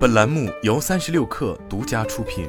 本栏目由三十六氪独家出品。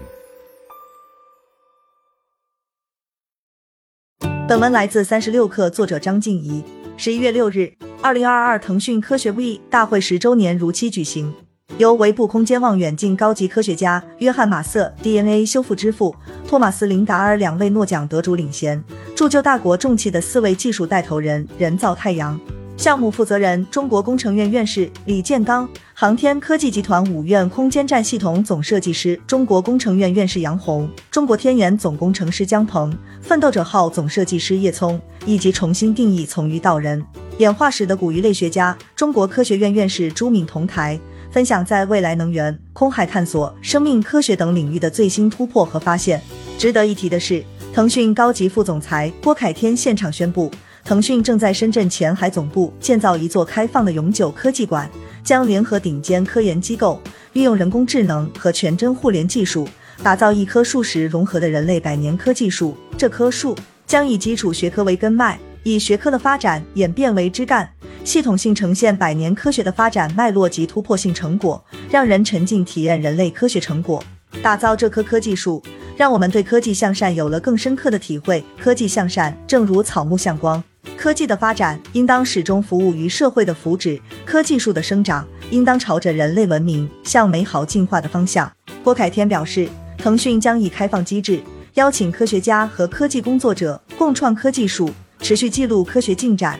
本文来自三十六氪，作者张静怡。十一月六日，二零二二腾讯科学 V 大会十周年如期举行，由维布空间望远镜高级科学家约翰马瑟、DNA 修复之父托马斯林达尔两位诺奖得主领衔，铸就大国重器的四位技术带头人，人造太阳。项目负责人：中国工程院院士李建刚，航天科技集团五院空间站系统总设计师，中国工程院院士杨红，中国天眼总工程师姜鹏，奋斗者号总设计师叶聪，以及重新定义从鱼到人演化史的古鱼类学家，中国科学院院士朱敏同台，分享在未来能源、空海探索、生命科学等领域的最新突破和发现。值得一提的是，腾讯高级副总裁郭凯天现场宣布。腾讯正在深圳前海总部建造一座开放的永久科技馆，将联合顶尖科研机构，利用人工智能和全真互联技术，打造一棵树实融合的人类百年科技树。这棵树将以基础学科为根脉，以学科的发展演变为枝干，系统性呈现百年科学的发展脉络及突破性成果，让人沉浸体验人类科学成果。打造这棵科技树，让我们对科技向善有了更深刻的体会。科技向善，正如草木向光。科技的发展应当始终服务于社会的福祉，科技树的生长应当朝着人类文明向美好进化的方向。郭凯天表示，腾讯将以开放机制，邀请科学家和科技工作者共创科技树，持续记录科学进展，